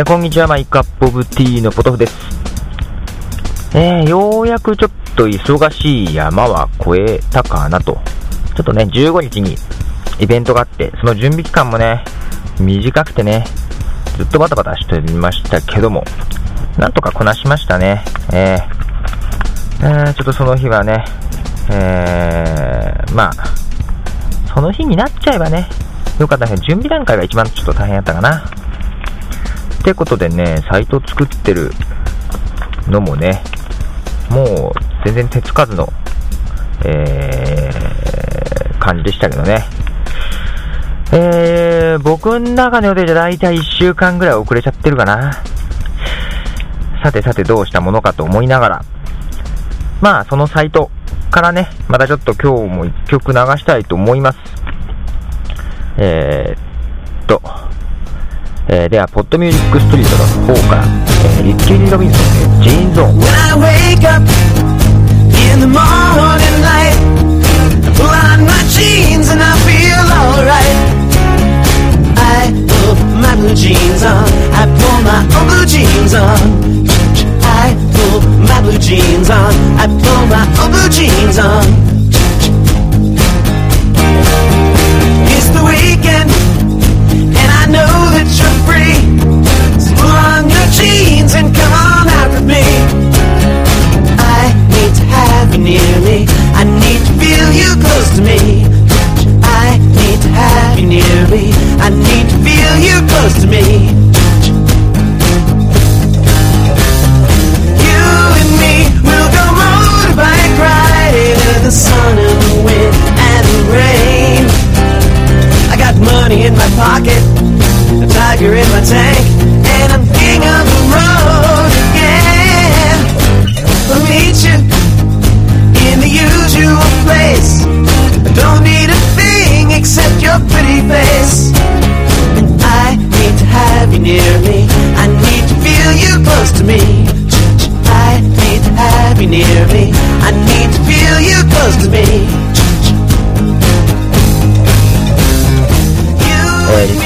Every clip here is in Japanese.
えー、こんにちは、マイクアップオブティーのポトフです。えー、ようやくちょっと忙しい山は越えたかなと。ちょっとね、15日にイベントがあって、その準備期間もね、短くてね、ずっとバタバタしてみましたけども、なんとかこなしましたね。えー、えー、ちょっとその日はね、えー、まあ、その日になっちゃえばね、よかったね。準備段階が一番ちょっと大変やったかな。ってことでね、サイト作ってるのもね、もう全然手つかずの、えー、感じでしたけどね。えー、僕の中の予定じゃ大体1週間ぐらい遅れちゃってるかな。さてさてどうしたものかと思いながら、まあそのサイトからね、またちょっと今日も1曲流したいと思います。えー、っと、え、では、ポッドミュージックストリートの方から、えー、リッキー・リロビンソンでジーンズーン。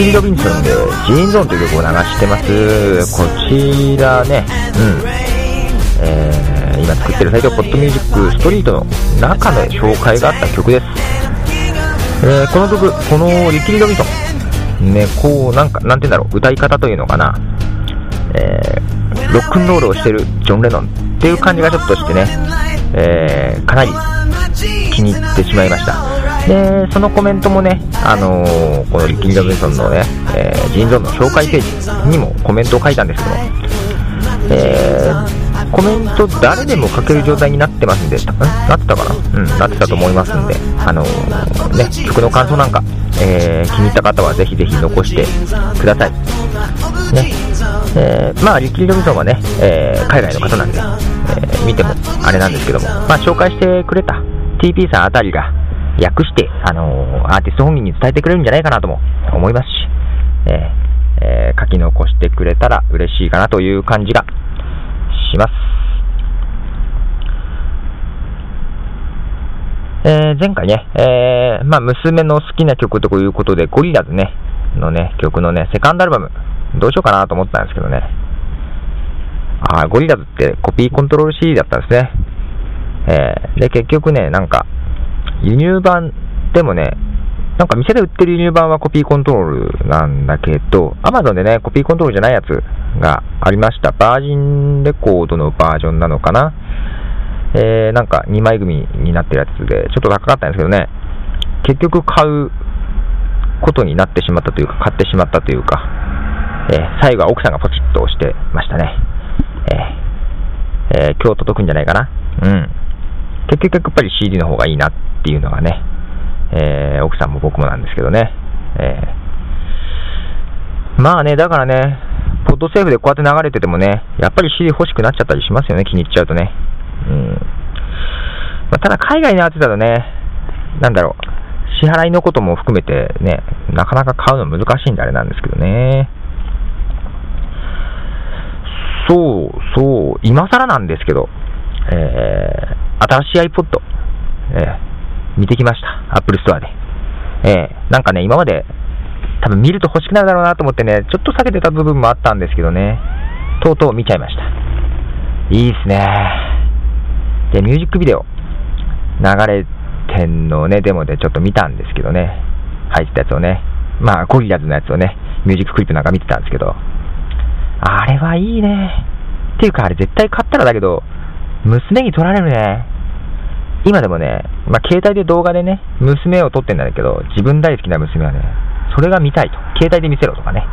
えー、リキー・ロビンソンでジーンゾーンという曲を流してます。こちらね、うん。えー、今作ってるサイト、ポッドミュージックストリートの中で紹介があった曲です。えー、この曲、このリキー・ロビンソン、ね、こう、なんか、なんて言うんだろう、歌い方というのかな、えー、ロックンロールをしてるジョン・レノンっていう感じがちょっとしてね、えー、かなり気に入ってしまいました。で、そのコメントもね、あのー、このリッキー・ロビンソンのね、えー、ジーンゾーンの紹介ページにもコメントを書いたんですけど、えー、コメント誰でも書ける状態になってますんで、んなってたかな？うん、なってたと思いますんで、あのー、ね、曲の感想なんか、え、気に入った方はぜひぜひ残してください。ね。えー、まあ、リッキー・ロビンソンはね、えー、海外の方なんで、え、見てもあれなんですけども、まあ、紹介してくれた TP さんあたりが訳して、あの、アーティスト本人に伝えてくれるんじゃないかなとも思いますし、ええー、書き残してくれたら嬉しいかなという感じがします。えー、前回ね、えー、まあ、娘の好きな曲ということで、ゴリラズね、のね、曲のね、セカンドアルバム、どうしようかなと思ったんですけどね。あゴリラズってコピーコントロール CD だったんですね。えー、で、結局ね、なんか、輸入版でもね、なんか店で売ってる輸入版はコピーコントロールなんだけど、Amazon でね、コピーコントロールじゃないやつがありました。バージンレコードのバージョンなのかな？えー、なんか2枚組になってるやつで、ちょっと高かったんですけどね、結局買うことになってしまったというか、買ってしまったというか、えー、最後は奥さんがポチッと押してましたね。えー、えー、今日届くんじゃないかな？うん。結局やっぱり CD の方がいいなっていうのがね、えー、奥さんも僕もなんですけどね。えー、まあね、だからね、ポッドセーフでこうやって流れててもね、やっぱり CD 欲しくなっちゃったりしますよね、気に入っちゃうとね。うん。まあ、ただ海外のやつだとね、なんだろう、支払いのことも含めてね、なかなか買うの難しいんであれなんですけどね。そう、そう、今更なんですけど、えー、新しい iPod、えー、見てきました。Apple Store で。えー、なんかね、今まで多分見ると欲しくなるだろうなと思ってね、ちょっと避けてた部分もあったんですけどね、とうとう見ちゃいました。いいっすね。で、ミュージックビデオ、流れてんのね、デモでちょっと見たんですけどね、入ってたやつをね、まあ、ゴリラズのやつをね、ミュージッククリップなんか見てたんですけど、あれはいいね。っていうか、あれ絶対買ったらだけど、娘に撮られるね。今でもね、まあ、携帯で動画でね、娘を撮ってんだけど、自分大好きな娘はね、それが見たいと。携帯で見せろとかね。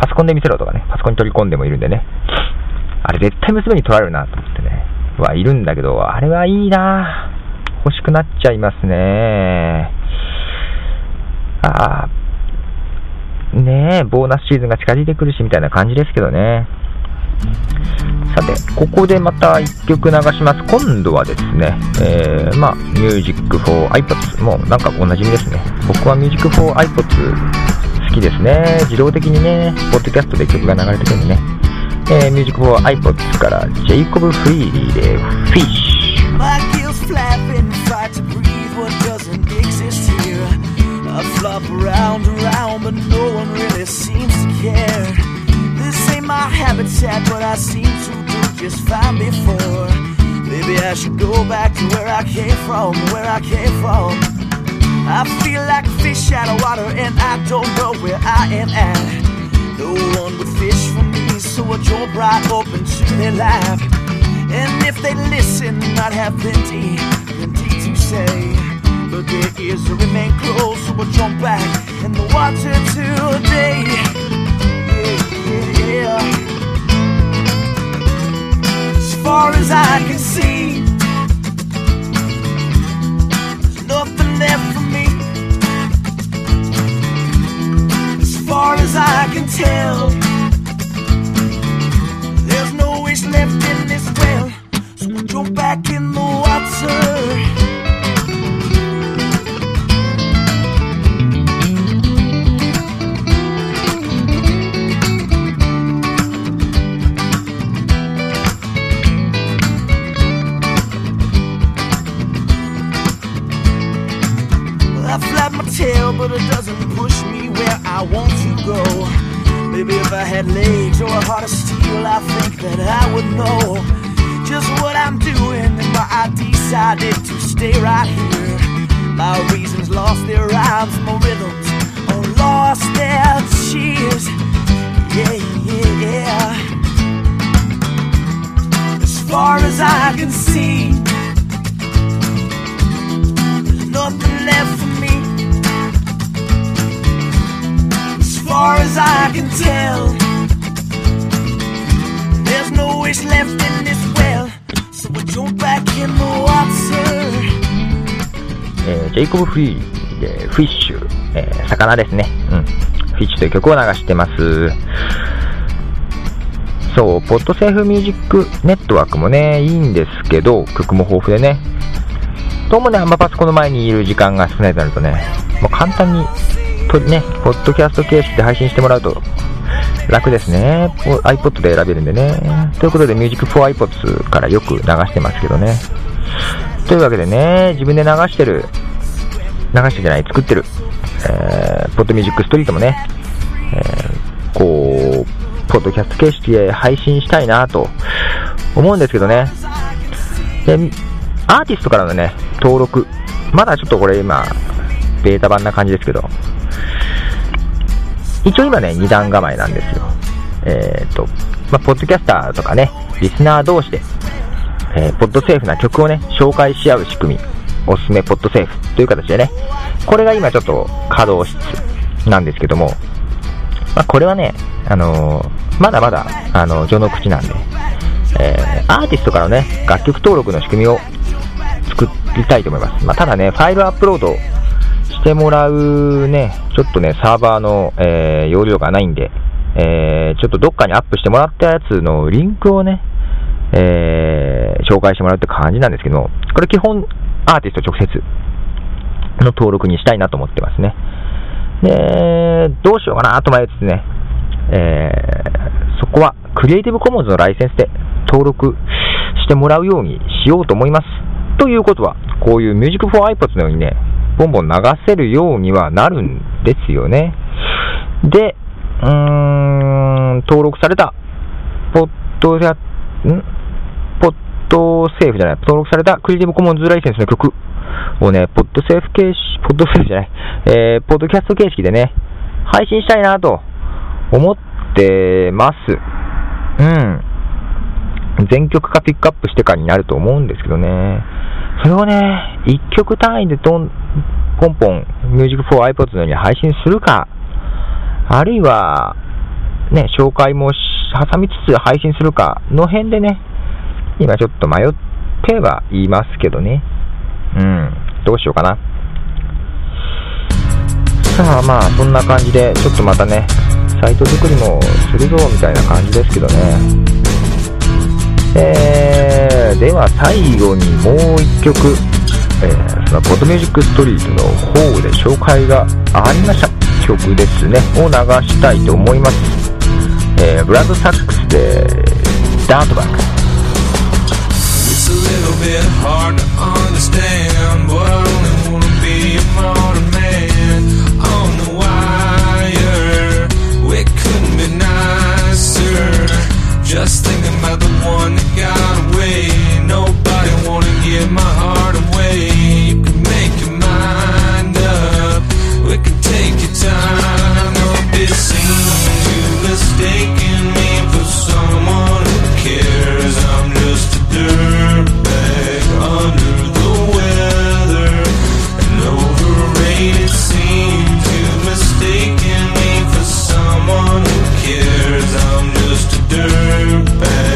パソコンで見せろとかね。パソコンに取り込んでもいるんでね。あれ絶対娘に撮られるなと思ってね。はいるんだけど、あれはいいな欲しくなっちゃいますね。ああ、ねえ、ボーナスシーズンが近づいてくるしみたいな感じですけどね。さて、ここでまた1曲流します。今度はですね、えー、まあ、Music for iPods。もうなんかおなじみですね。僕は Music for iPods 好きですね。自動的にね、ポッドキャストで曲が流れてくるんでね。えー、Music for iPods から Jacob Freely で Fish。I flop around around, but no one really seems to care. My habitat, but I seem to do just fine before. Maybe I should go back to where I came from, where I came from. I feel like a fish out of water, and I don't know where I am at. No one would fish for me, so I jump right open to their lap. And if they listen, I'd have plenty, plenty to say. But their ears remain closed, so I jump back in the water today. Would know just what I'm doing and why I decided to stay right here. My reasons lost their rhymes, my rhythms all lost their cheers. Yeah, yeah, yeah. As far as I can see, nothing left for me. As far as I can tell, there's no wish left in this well, so we jump back in the water. えー、ジェイコブ・フリーでフィッシュ、えー、魚ですね。うん。フィッシュという曲を流してます。そう、ポッドセーフミュージックネットワークもね、いいんですけど、曲も豊富でね。どうもね、あんまパソコンの前にいる時間が少ないとなるとね、もう簡単にとね、ポッドキャスト形式で配信してもらうと楽ですね。iPod で選べるんでね。ということで、Music for iPods からよく流してますけどね。というわけでね、自分で流してる、流してじゃない、作ってる、えー、ポッドミュージックストリートもね、えー、こう、ポッドキャスト形式で配信したいなと思うんですけどね。で、アーティストからのね、登録、まだちょっとこれ今、ベータ版な感じですけど、一応今ね、二段構えなんですよ。えっ、ー、と、まあ、ポッドキャスターとかね、リスナー同士で、えー、ポッドセーフな曲をね、紹介し合う仕組み、おすすめポッドセーフという形でね、これが今ちょっと稼働しつつなんですけども、まあ、これはね、あのー、まだまだ、あの序の口なんで、えー、アーティストからね、楽曲登録の仕組みを作りたいと思います。まあ、ただね、ファイルアップロードしてもらうね、ちょっとね、サーバーの、えー、容量がないんで、えー、ちょっとどっかにアップしてもらったやつのリンクをね、えー、紹介してもらうって感じなんですけども、これ基本アーティスト直接の登録にしたいなと思ってますね。で、どうしようかなと迷いつつね、えー、そこはクリエイティブコモンズのライセンスで登録してもらうようにしようと思います。ということは、こういう Music for iPods のようにね、ボンボン流せるようにはなるんですよね。で、うーん、登録された、ポッドや、ん？ポッドセーフじゃない、登録されたクリエイティブコモンズライセンスの曲をね、ポッドセーフ形式、ポッドセーフじゃない、えー、ポッドキャスト形式でね、配信したいなと思ってます。うん。全曲かピックアップしてかになると思うんですけどね。それをね、1曲単位でどん、ポンポン、Music for iPod のように配信するか、あるいは、ね、紹介も挟みつつ配信するかの辺でね、今ちょっと迷ってはいますけどね。うん、どうしようかな。さあまあ、そんな感じで、ちょっとまたね、サイト作りもするぞみたいな感じですけどね。えー、では最後にもう1曲、えー、はボトミュージックストリートの方で紹介がありました。曲ですね。を流したいと思います、え、ブラッドサックスでダートバック。I'm just a dirtbag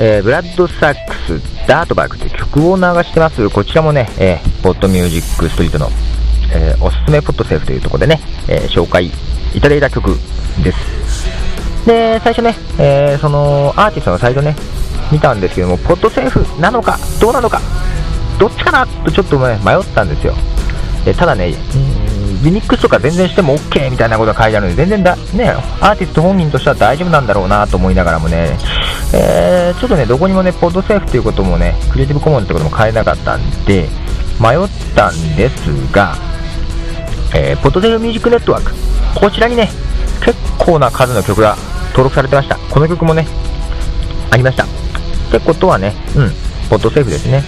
えー、ブラッドサックス、ダートバックという曲を流してます。こちらもね、えー、ポッドミュージックストリートの、えー、おすすめポッドセーフというところでね、えー、紹介いただいた曲です。で、最初ね、えー、そのアーティストのサイトね、見たんですけども、ポッドセーフなのか、どうなのか、どっちかなとちょっと、ね、迷ったんですよ。でただね、リミックスとか全然しても OK みたいなことが書いてあるので、全然だ、ね、アーティスト本人としては大丈夫なんだろうなと思いながらもね、えー、ちょっとね、どこにもね、ポッドセーフということもね、クリエイティブコモンってことも変えなかったんで、迷ったんですが、えー、ポッドセーフミュージックネットワーク、こちらにね、結構な数の曲が登録されてました。この曲もね、ありました。ってことはね、うん、ポッドセーフですね。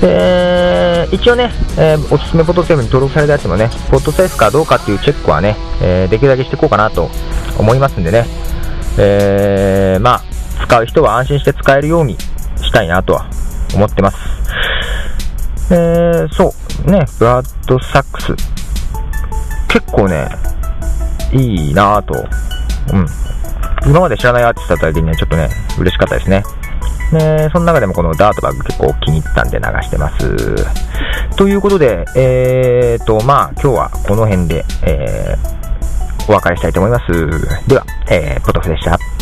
で、一応ね、えーおすすめポッドセーフに登録されたやつもね、ポッドセーフかどうかっていうチェックはね、えーできるだけしていこうかなと思いますんでね、えーまあ、使う人は安心して使えるようにしたいなとは思ってます。えー、そう、ね、ブラッドサックス、結構ね、いいなぁと、うん。今まで知らないアーティストだったりね、ちょっとね、嬉しかったですね。ね、その中でもこのダートバッグ結構気に入ったんで流してます。ということで、えーと、まあ今日はこの辺で、えー、お別れしたいと思います。では、えー、ポトフでした。